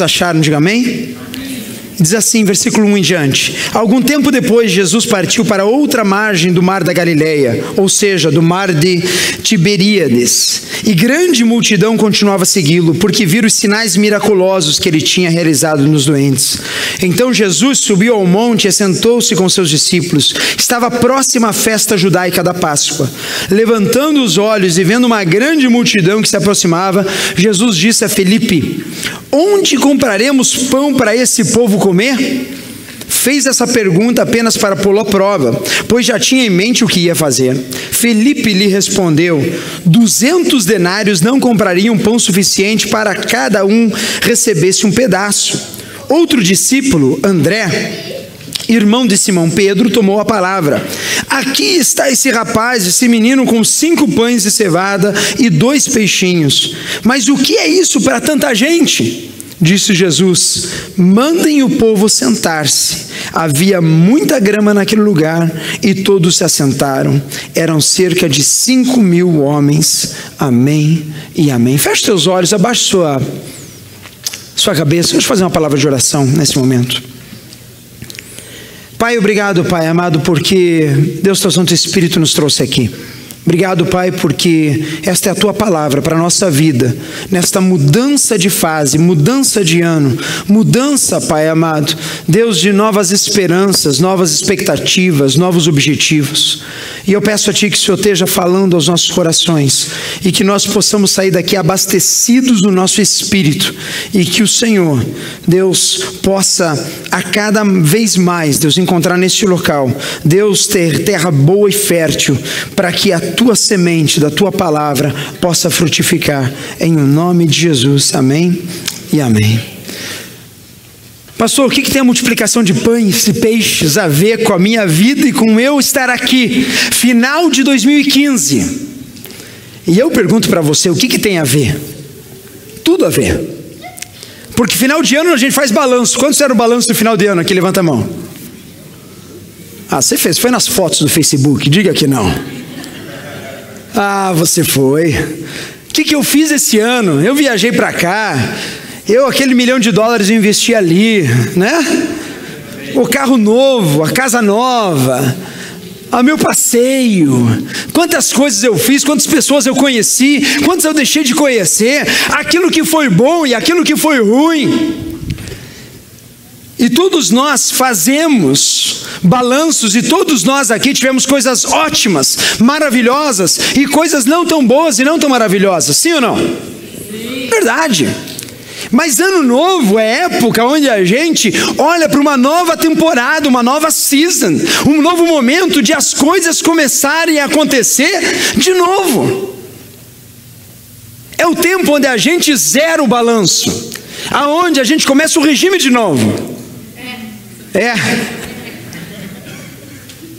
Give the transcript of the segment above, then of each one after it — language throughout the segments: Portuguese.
acharam? Diga amém. Diz assim, versículo 1 em diante: Algum tempo depois, Jesus partiu para outra margem do mar da Galileia, ou seja, do mar de Tiberíades. E grande multidão continuava a segui-lo, porque viram os sinais miraculosos que ele tinha realizado nos doentes. Então Jesus subiu ao monte e sentou-se com seus discípulos. Estava próxima à festa judaica da Páscoa. Levantando os olhos e vendo uma grande multidão que se aproximava, Jesus disse a Felipe: Onde compraremos pão para esse povo comer? Fez essa pergunta apenas para pô-lo à prova, pois já tinha em mente o que ia fazer. Felipe lhe respondeu: Duzentos denários não comprariam pão suficiente para cada um recebesse um pedaço. Outro discípulo, André, irmão de Simão Pedro, tomou a palavra. Aqui está esse rapaz, esse menino com cinco pães de cevada e dois peixinhos. Mas o que é isso para tanta gente? Disse Jesus: Mandem o povo sentar-se. Havia muita grama naquele lugar e todos se assentaram. Eram cerca de cinco mil homens. Amém e amém. Feche seus olhos, abaixe sua, sua cabeça. Eu fazer uma palavra de oração nesse momento. Pai, obrigado, Pai amado, porque Deus, teu Santo Espírito nos trouxe aqui. Obrigado, Pai, porque esta é a tua palavra para a nossa vida, nesta mudança de fase, mudança de ano, mudança, Pai amado, Deus de novas esperanças, novas expectativas, novos objetivos. E eu peço a Ti que o Senhor esteja falando aos nossos corações e que nós possamos sair daqui abastecidos no nosso espírito e que o Senhor, Deus, possa a cada vez mais, Deus, encontrar neste local, Deus ter terra boa e fértil para que a tua semente, da tua palavra, possa frutificar. Em nome de Jesus. Amém e amém. Pastor, o que, que tem a multiplicação de pães e peixes a ver com a minha vida e com eu estar aqui? Final de 2015. E eu pergunto para você, o que, que tem a ver? Tudo a ver. Porque final de ano a gente faz balanço. Quantos era o balanço do final de ano? Aqui levanta a mão. Ah, você fez, foi nas fotos do Facebook, diga que não. Ah, você foi. O que, que eu fiz esse ano? Eu viajei para cá, eu aquele milhão de dólares eu investi ali, né? O carro novo, a casa nova, o meu passeio, quantas coisas eu fiz, quantas pessoas eu conheci, quantas eu deixei de conhecer, aquilo que foi bom e aquilo que foi ruim. E todos nós fazemos balanços, e todos nós aqui tivemos coisas ótimas, maravilhosas, e coisas não tão boas e não tão maravilhosas, sim ou não? Sim. Verdade. Mas ano novo é época onde a gente olha para uma nova temporada, uma nova season, um novo momento de as coisas começarem a acontecer de novo. É o tempo onde a gente zera o balanço, aonde a gente começa o regime de novo. É.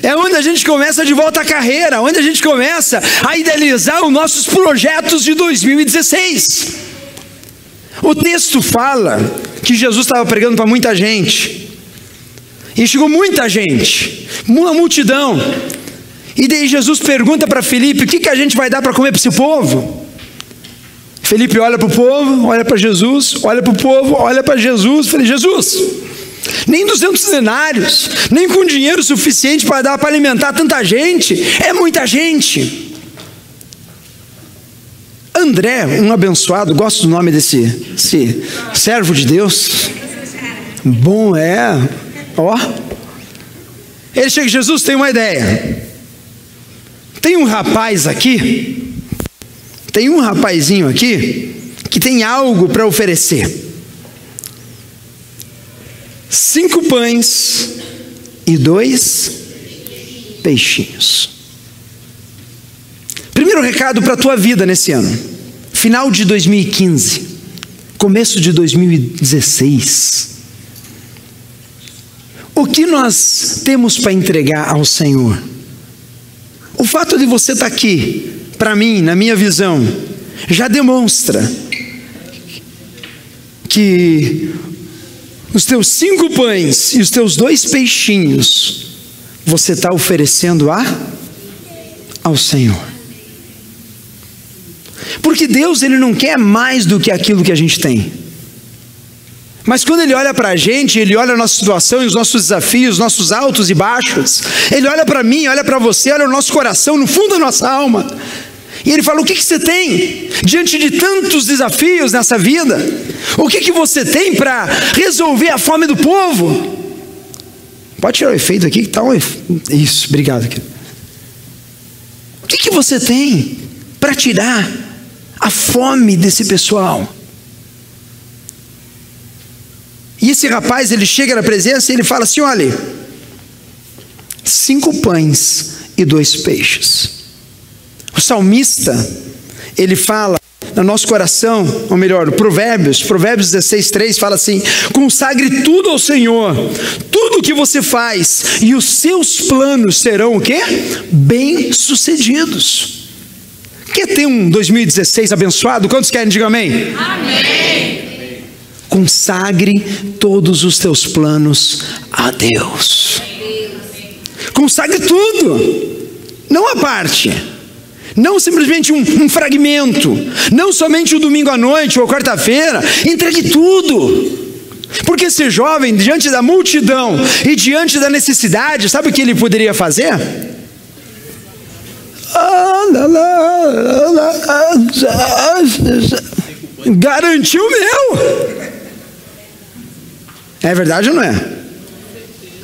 É onde a gente começa de volta à carreira, onde a gente começa a idealizar os nossos projetos de 2016. O texto fala que Jesus estava pregando para muita gente, e chegou muita gente, uma multidão. E daí Jesus pergunta para Felipe: o que, que a gente vai dar para comer para esse povo? Felipe olha para o povo, olha para Jesus, olha para o povo, olha para Jesus. Falei: Jesus, nem 200 denários, nem com dinheiro suficiente para dar para alimentar tanta gente, é muita gente. André, um abençoado, gosto do nome desse, desse servo de Deus. Bom é, ó. Ele chega, Jesus tem uma ideia. Tem um rapaz aqui, tem um rapazinho aqui que tem algo para oferecer cinco pães e dois peixinhos. Primeiro recado para a tua vida nesse ano, final de 2015, começo de 2016. O que nós temos para entregar ao Senhor? O fato de você estar tá aqui, para mim, na minha visão, já demonstra que os teus cinco pães e os teus dois peixinhos, você está oferecendo a ao Senhor. Porque Deus ele não quer mais do que aquilo que a gente tem. Mas quando ele olha para a gente, ele olha a nossa situação e os nossos desafios, nossos altos e baixos. Ele olha para mim, olha para você, olha o nosso coração, no fundo da nossa alma. E ele fala: O que, que você tem diante de tantos desafios nessa vida? O que, que você tem para resolver a fome do povo? Pode tirar o efeito aqui, que tá um Isso, obrigado. O que, que você tem para tirar a fome desse pessoal? E esse rapaz, ele chega na presença e ele fala assim: olha, cinco pães e dois peixes. O salmista, ele fala no nosso coração, ou melhor, Provérbios, Provérbios 16, 3 fala assim: consagre tudo ao Senhor, tudo o que você faz, e os seus planos serão o quê? Bem-sucedidos. Quer ter um 2016 abençoado? Quantos querem? Diga amém. Amém. Consagre todos os teus planos a Deus. Consagre tudo, não a parte. Não simplesmente um, um, fragmento, não somente o domingo à noite ou quarta-feira, entregue tudo. Porque esse jovem, diante da multidão e diante da necessidade, sabe o que ele poderia fazer? Garantiu meu. É verdade ou não é?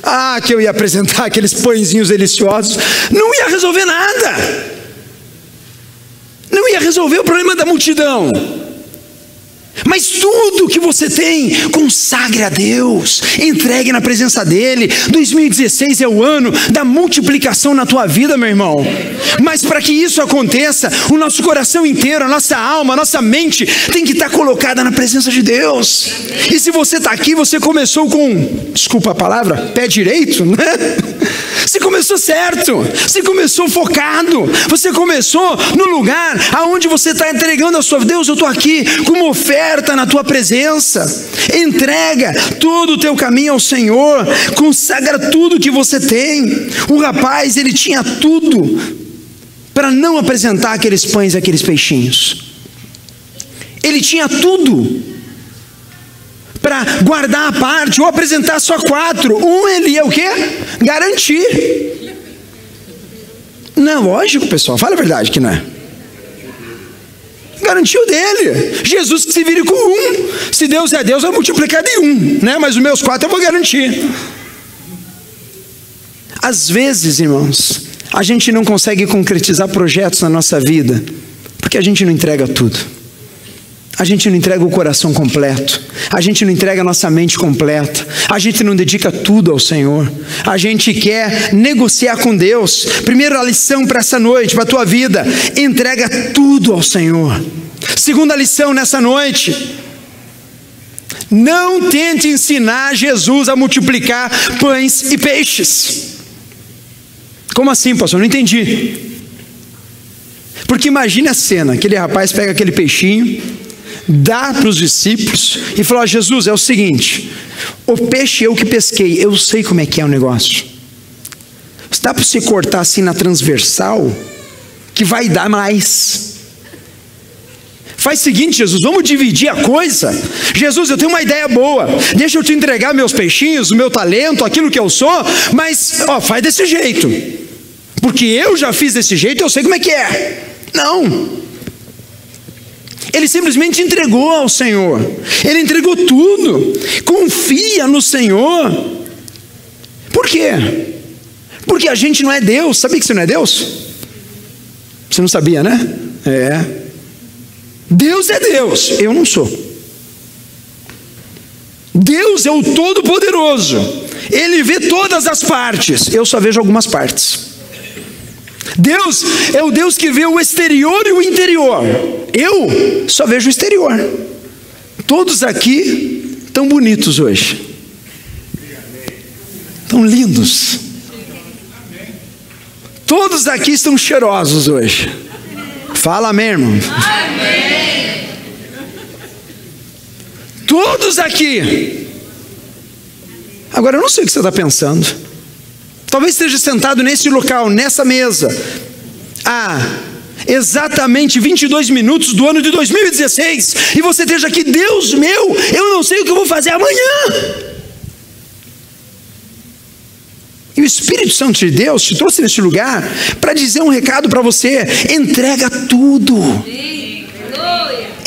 Ah, que eu ia apresentar aqueles pãezinhos deliciosos. Não ia resolver nada. Resolver o problema da multidão. Mas tudo que você tem, consagre a Deus, entregue na presença dEle. 2016 é o ano da multiplicação na tua vida, meu irmão. Mas para que isso aconteça, o nosso coração inteiro, a nossa alma, a nossa mente tem que estar colocada na presença de Deus. E se você está aqui, você começou com, desculpa a palavra, pé direito, né? Você começou certo, você começou focado, você começou no lugar aonde você está entregando a sua Deus. Eu estou aqui com uma oferta na tua presença. Entrega todo o teu caminho ao Senhor, consagra tudo que você tem. O rapaz, ele tinha tudo para não apresentar aqueles pães e aqueles peixinhos. Ele tinha tudo para guardar a parte ou apresentar só quatro. Um ele ia o quê? Garantir. Não, lógico, pessoal, fala a verdade que não é. Garantiu dele. Jesus que se vire com um. Se Deus é Deus, vai multiplicar de um, né? Mas os meus quatro eu vou garantir. Às vezes, irmãos, a gente não consegue concretizar projetos na nossa vida porque a gente não entrega tudo. A gente não entrega o coração completo, a gente não entrega a nossa mente completa, a gente não dedica tudo ao Senhor, a gente quer negociar com Deus. Primeira lição para essa noite, para a tua vida: entrega tudo ao Senhor. Segunda lição nessa noite: não tente ensinar Jesus a multiplicar pães e peixes. Como assim, pastor? Não entendi. Porque imagine a cena: aquele rapaz pega aquele peixinho dá para os discípulos e falou: Jesus, é o seguinte, o peixe eu que pesquei, eu sei como é que é o negócio. Dá para você cortar assim na transversal, que vai dar mais. Faz o seguinte, Jesus, vamos dividir a coisa. Jesus, eu tenho uma ideia boa. Deixa eu te entregar meus peixinhos, o meu talento, aquilo que eu sou, mas ó, faz desse jeito. Porque eu já fiz desse jeito, eu sei como é que é. Não. Ele simplesmente entregou ao Senhor. Ele entregou tudo. Confia no Senhor. Por quê? Porque a gente não é Deus. Sabia que você não é Deus? Você não sabia, né? É. Deus é Deus. Eu não sou. Deus é o Todo-Poderoso. Ele vê todas as partes. Eu só vejo algumas partes. Deus é o Deus que vê o exterior e o interior. Eu só vejo o exterior. Todos aqui tão bonitos hoje. Tão lindos. Todos aqui estão cheirosos hoje. Fala amém, irmão. Amém. Todos aqui. Agora eu não sei o que você está pensando. Talvez esteja sentado nesse local, nessa mesa, há exatamente 22 minutos do ano de 2016, e você esteja aqui, Deus meu, eu não sei o que eu vou fazer amanhã. E o Espírito Santo de Deus te trouxe neste lugar para dizer um recado para você: entrega tudo.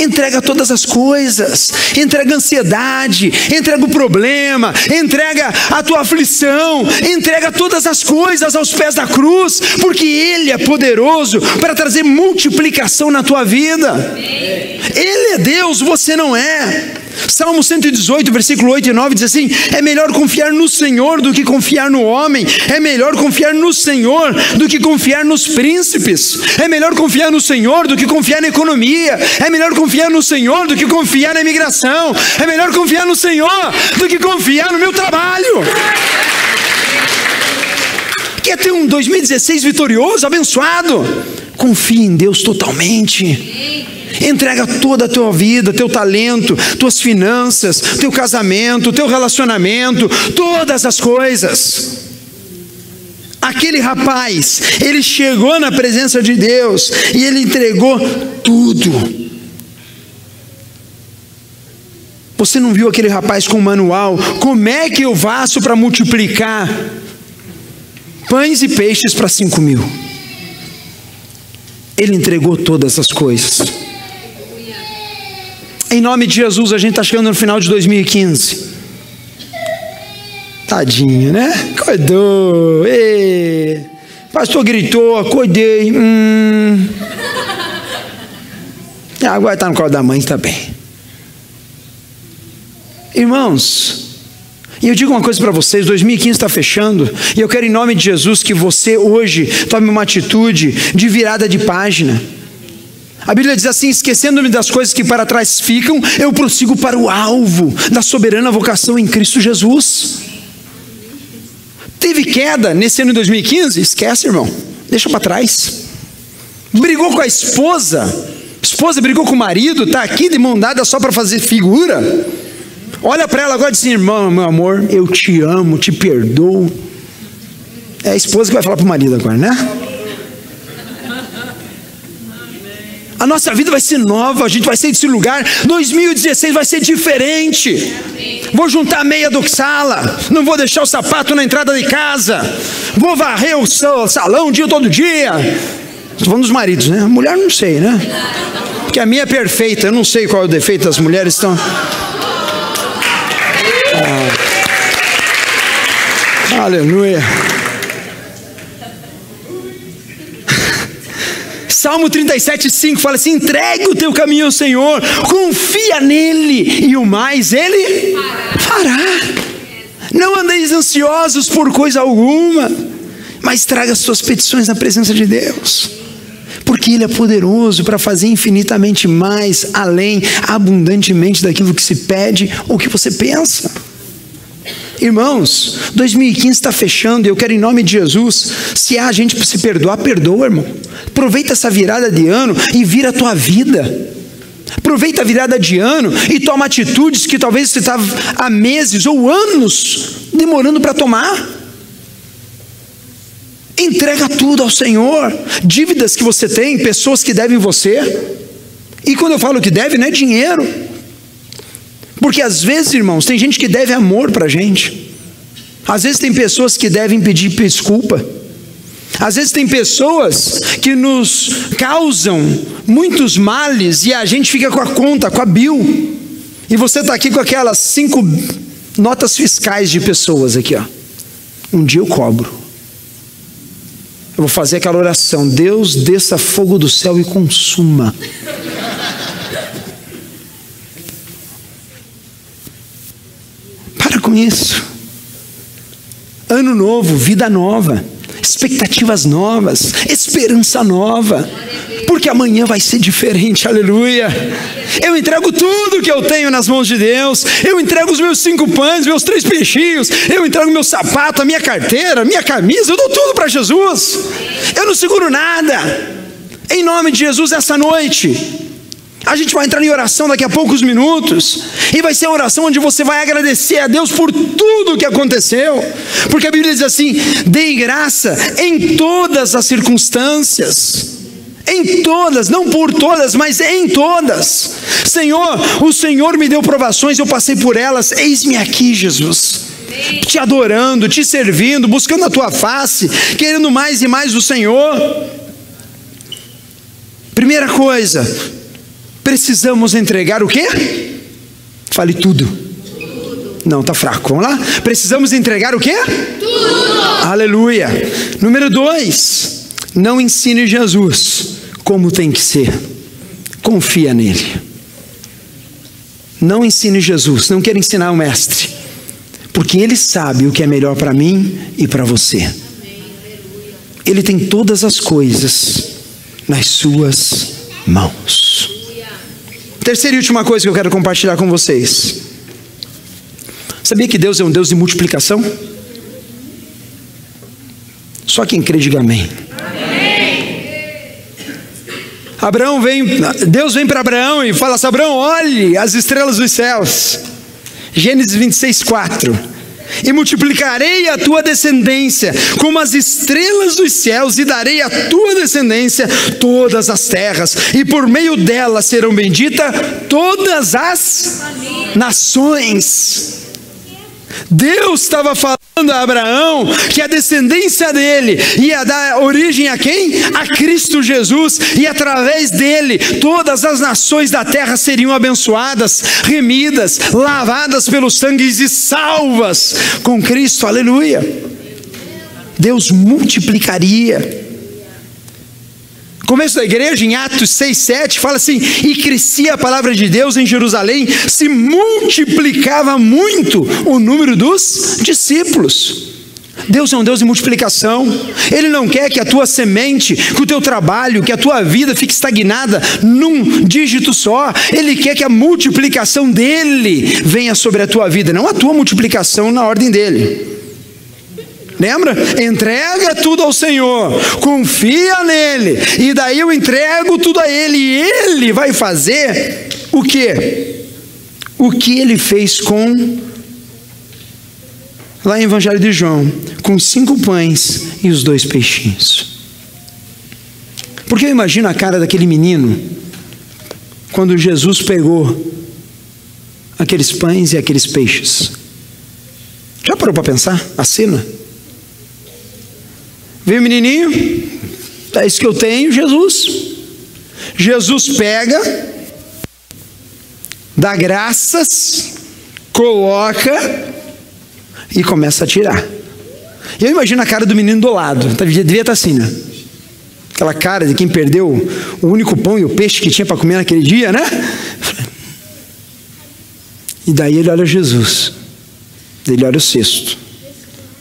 Entrega todas as coisas, entrega a ansiedade, entrega o problema, entrega a tua aflição, entrega todas as coisas aos pés da cruz, porque Ele é poderoso para trazer multiplicação na tua vida. Ele é Deus, você não é. Salmo 118, versículo 8 e 9 diz assim: É melhor confiar no Senhor do que confiar no homem, é melhor confiar no Senhor do que confiar nos príncipes, é melhor confiar no Senhor do que confiar na economia, é melhor confiar no Senhor do que confiar na imigração, é melhor confiar no Senhor do que confiar no meu trabalho. Quer ter um 2016 vitorioso, abençoado? Confie em Deus totalmente. Entrega toda a tua vida, teu talento, tuas finanças, teu casamento, teu relacionamento, todas as coisas. Aquele rapaz, ele chegou na presença de Deus e ele entregou tudo. Você não viu aquele rapaz com o manual? Como é que eu faço para multiplicar pães e peixes para cinco mil? Ele entregou todas as coisas. Em nome de Jesus, a gente está chegando no final de 2015. Tadinho, né? Acordou. Ê. Pastor gritou, acordei. Hum. Agora está no colo da mãe, bem. Irmãos, e eu digo uma coisa para vocês: 2015 está fechando, e eu quero, em nome de Jesus, que você hoje tome uma atitude de virada de página. A Bíblia diz assim: esquecendo-me das coisas que para trás ficam, eu prossigo para o alvo da soberana vocação em Cristo Jesus. Teve queda nesse ano de 2015? Esquece, irmão, deixa para trás. Brigou com a esposa, esposa brigou com o marido, está aqui de mão dada só para fazer figura. Olha para ela agora e diz: assim, irmão, meu amor, eu te amo, te perdoo. É a esposa que vai falar para o marido agora, né? A nossa vida vai ser nova, a gente vai sair desse lugar. 2016 vai ser diferente. Vou juntar a meia do sala, não vou deixar o sapato na entrada de casa. Vou varrer o salão dia todo dia. Estou falando dos maridos, né? A mulher não sei, né? Porque a minha é perfeita, eu não sei qual é o defeito das mulheres. Estão. Ah. Aleluia. Salmo 37, 5 fala assim: entregue o teu caminho ao Senhor, confia nele, e o mais ele fará. Não andeis ansiosos por coisa alguma, mas traga as suas petições na presença de Deus. Porque Ele é poderoso para fazer infinitamente mais, além, abundantemente daquilo que se pede ou que você pensa. Irmãos, 2015 está fechando e eu quero, em nome de Jesus, se há gente para se perdoar, perdoa, irmão. Aproveita essa virada de ano e vira a tua vida. Aproveita a virada de ano e toma atitudes que talvez você estava há meses ou anos demorando para tomar. Entrega tudo ao Senhor. Dívidas que você tem, pessoas que devem você. E quando eu falo que deve, não é dinheiro. Porque às vezes, irmãos, tem gente que deve amor para a gente. Às vezes tem pessoas que devem pedir desculpa. Às vezes tem pessoas que nos causam muitos males e a gente fica com a conta, com a bill. E você está aqui com aquelas cinco notas fiscais de pessoas aqui, ó. Um dia eu cobro. Eu vou fazer aquela oração: Deus desça fogo do céu e consuma. Com isso. Ano novo, vida nova, expectativas novas, esperança nova, porque amanhã vai ser diferente, aleluia. Eu entrego tudo que eu tenho nas mãos de Deus, eu entrego os meus cinco pães, meus três peixinhos, eu entrego meu sapato, a minha carteira, minha camisa, eu dou tudo para Jesus, eu não seguro nada, em nome de Jesus, essa noite, a gente vai entrar em oração daqui a poucos minutos, e vai ser uma oração onde você vai agradecer a Deus por tudo que aconteceu, porque a Bíblia diz assim: dê graça em todas as circunstâncias. em todas, não por todas, mas em todas. Senhor, o Senhor me deu provações, eu passei por elas, eis-me aqui, Jesus. Te adorando, te servindo, buscando a tua face, querendo mais e mais do Senhor. Primeira coisa, precisamos entregar o quê? Fale tudo. Não, tá fraco. Vamos lá? Precisamos entregar o quê? Tudo. Aleluia. Número dois, não ensine Jesus como tem que ser. Confia nele. Não ensine Jesus, não quero ensinar o mestre, porque ele sabe o que é melhor para mim e para você. Ele tem todas as coisas nas suas mãos. Terceira e última coisa que eu quero compartilhar com vocês. Sabia que Deus é um Deus de multiplicação? Só quem crê, diga amém. Abraão vem, Deus vem para Abraão e fala assim: Abraão, olhe as estrelas dos céus. Gênesis 26, 4 e multiplicarei a tua descendência como as estrelas dos céus, e darei à tua descendência todas as terras, e por meio dela serão benditas todas as nações. Deus estava falando a Abraão que a descendência dele ia dar origem a quem? A Cristo Jesus, e através dele todas as nações da terra seriam abençoadas, remidas, lavadas pelo sangue e salvas com Cristo, aleluia. Deus multiplicaria começo da igreja, em Atos 6, 7, fala assim: e crescia a palavra de Deus em Jerusalém, se multiplicava muito o número dos discípulos. Deus é um Deus de multiplicação. Ele não quer que a tua semente, que o teu trabalho, que a tua vida fique estagnada num dígito só. Ele quer que a multiplicação dele venha sobre a tua vida, não a tua multiplicação na ordem dele. Lembra? Entrega tudo ao Senhor, confia nele, e daí eu entrego tudo a ele, e ele vai fazer o que? O que ele fez com, lá em Evangelho de João, com cinco pães e os dois peixinhos. Porque eu imagino a cara daquele menino, quando Jesus pegou aqueles pães e aqueles peixes. Já parou para pensar a cena? Viu, menininho? É isso que eu tenho, Jesus. Jesus pega, dá graças, coloca e começa a tirar. E eu imagino a cara do menino do lado, tá, devia estar assim, né? Aquela cara de quem perdeu o único pão e o peixe que tinha para comer naquele dia, né? E daí ele olha Jesus, ele olha o cesto.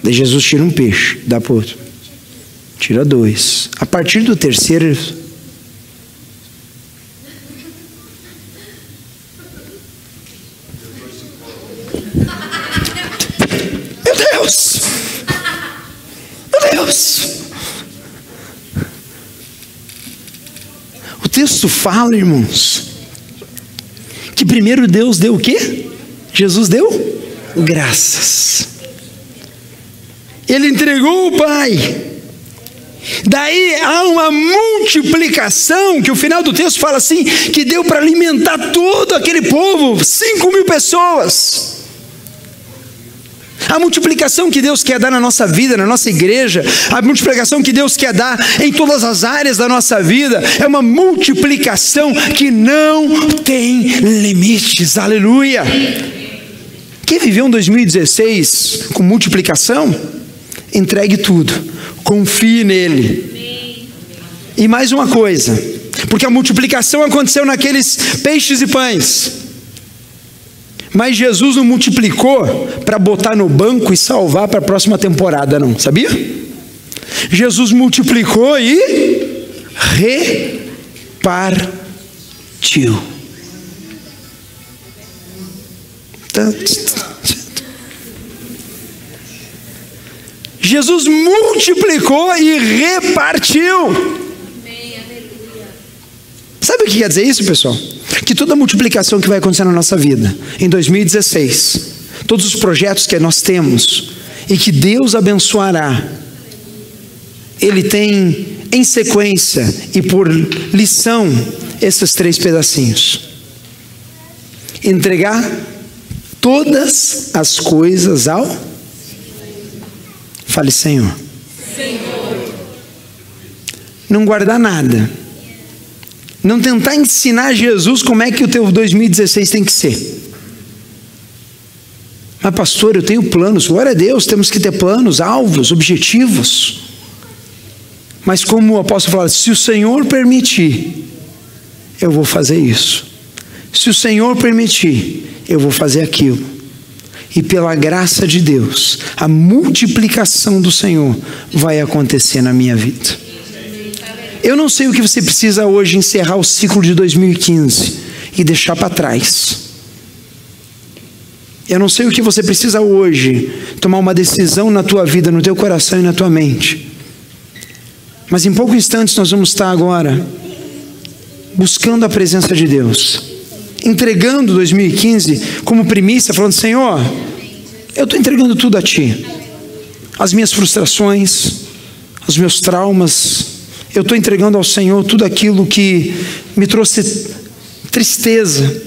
Daí Jesus tira um peixe, dá para outro. Tira dois. A partir do terceiro. Meu Deus! Meu Deus! O texto fala, irmãos, que primeiro Deus deu o quê? Jesus deu graças. Ele entregou o Pai. Daí há uma multiplicação, que o final do texto fala assim: que deu para alimentar todo aquele povo, cinco mil pessoas. A multiplicação que Deus quer dar na nossa vida, na nossa igreja, a multiplicação que Deus quer dar em todas as áreas da nossa vida, é uma multiplicação que não tem limites, aleluia. Quem viveu um 2016 com multiplicação? Entregue tudo confie nele. E mais uma coisa, porque a multiplicação aconteceu naqueles peixes e pães. Mas Jesus não multiplicou para botar no banco e salvar para a próxima temporada, não, sabia? Jesus multiplicou e repartiu. Tá, Jesus multiplicou e repartiu. Sabe o que quer dizer isso, pessoal? Que toda multiplicação que vai acontecer na nossa vida, em 2016, todos os projetos que nós temos e que Deus abençoará, Ele tem em sequência e por lição esses três pedacinhos. Entregar todas as coisas ao Fale, Senhor. Senhor. Não guardar nada. Não tentar ensinar Jesus como é que o teu 2016 tem que ser. Mas, pastor, eu tenho planos. Glória a Deus, temos que ter planos, alvos, objetivos. Mas, como o apóstolo fala, se o Senhor permitir, eu vou fazer isso. Se o Senhor permitir, eu vou fazer aquilo. E pela graça de Deus, a multiplicação do Senhor vai acontecer na minha vida. Eu não sei o que você precisa hoje encerrar o ciclo de 2015 e deixar para trás. Eu não sei o que você precisa hoje tomar uma decisão na tua vida, no teu coração e na tua mente. Mas em poucos instantes nós vamos estar agora buscando a presença de Deus, entregando 2015 como primícia, falando: Senhor, eu estou entregando tudo a Ti, as minhas frustrações, os meus traumas, eu estou entregando ao Senhor tudo aquilo que me trouxe tristeza,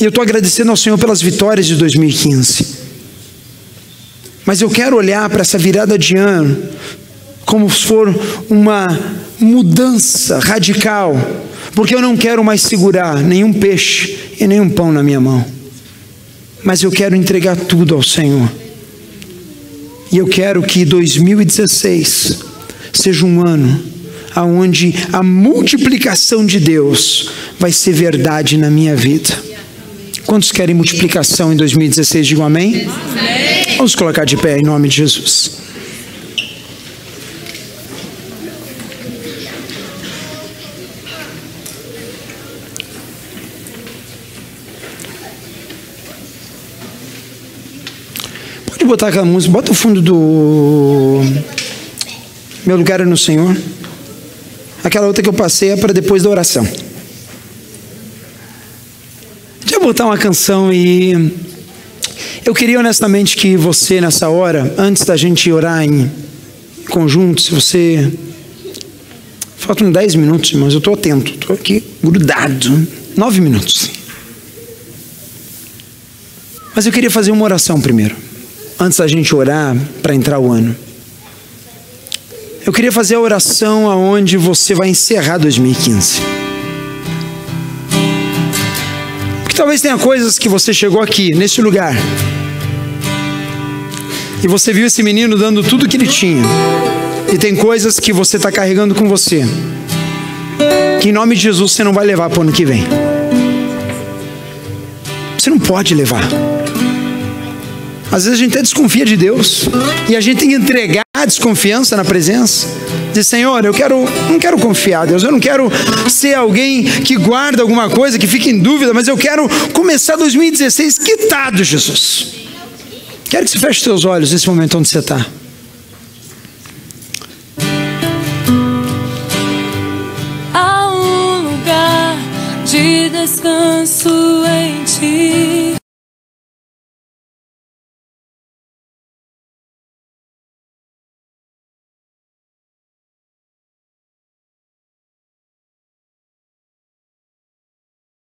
e eu estou agradecendo ao Senhor pelas vitórias de 2015. Mas eu quero olhar para essa virada de ano como se for uma mudança radical, porque eu não quero mais segurar nenhum peixe e nenhum pão na minha mão, mas eu quero entregar tudo ao Senhor. E eu quero que 2016 seja um ano aonde a multiplicação de Deus vai ser verdade na minha vida. Quantos querem multiplicação em 2016? Digam amém. amém. Vamos colocar de pé em nome de Jesus. Botar aquela música, bota o fundo do Meu lugar é no Senhor. Aquela outra que eu passei é para depois da oração botar uma canção e eu queria honestamente que você nessa hora, antes da gente orar em conjunto, se você faltam 10 minutos, irmãos, eu estou atento, estou aqui grudado, 9 minutos. Mas eu queria fazer uma oração primeiro, antes da gente orar para entrar o ano. Eu queria fazer a oração aonde você vai encerrar 2015. talvez tenha coisas que você chegou aqui, nesse lugar, e você viu esse menino dando tudo que ele tinha, e tem coisas que você está carregando com você, que em nome de Jesus você não vai levar para o ano que vem. Você não pode levar. Às vezes a gente até desconfia de Deus, e a gente tem que entregar a desconfiança na presença. Diz, Senhor, eu quero, não quero confiar, Deus, eu não quero ser alguém que guarda alguma coisa, que fica em dúvida, mas eu quero começar 2016 quitado, Jesus. Quero que você feche seus olhos nesse momento onde você está. Há um lugar de descanso em ti.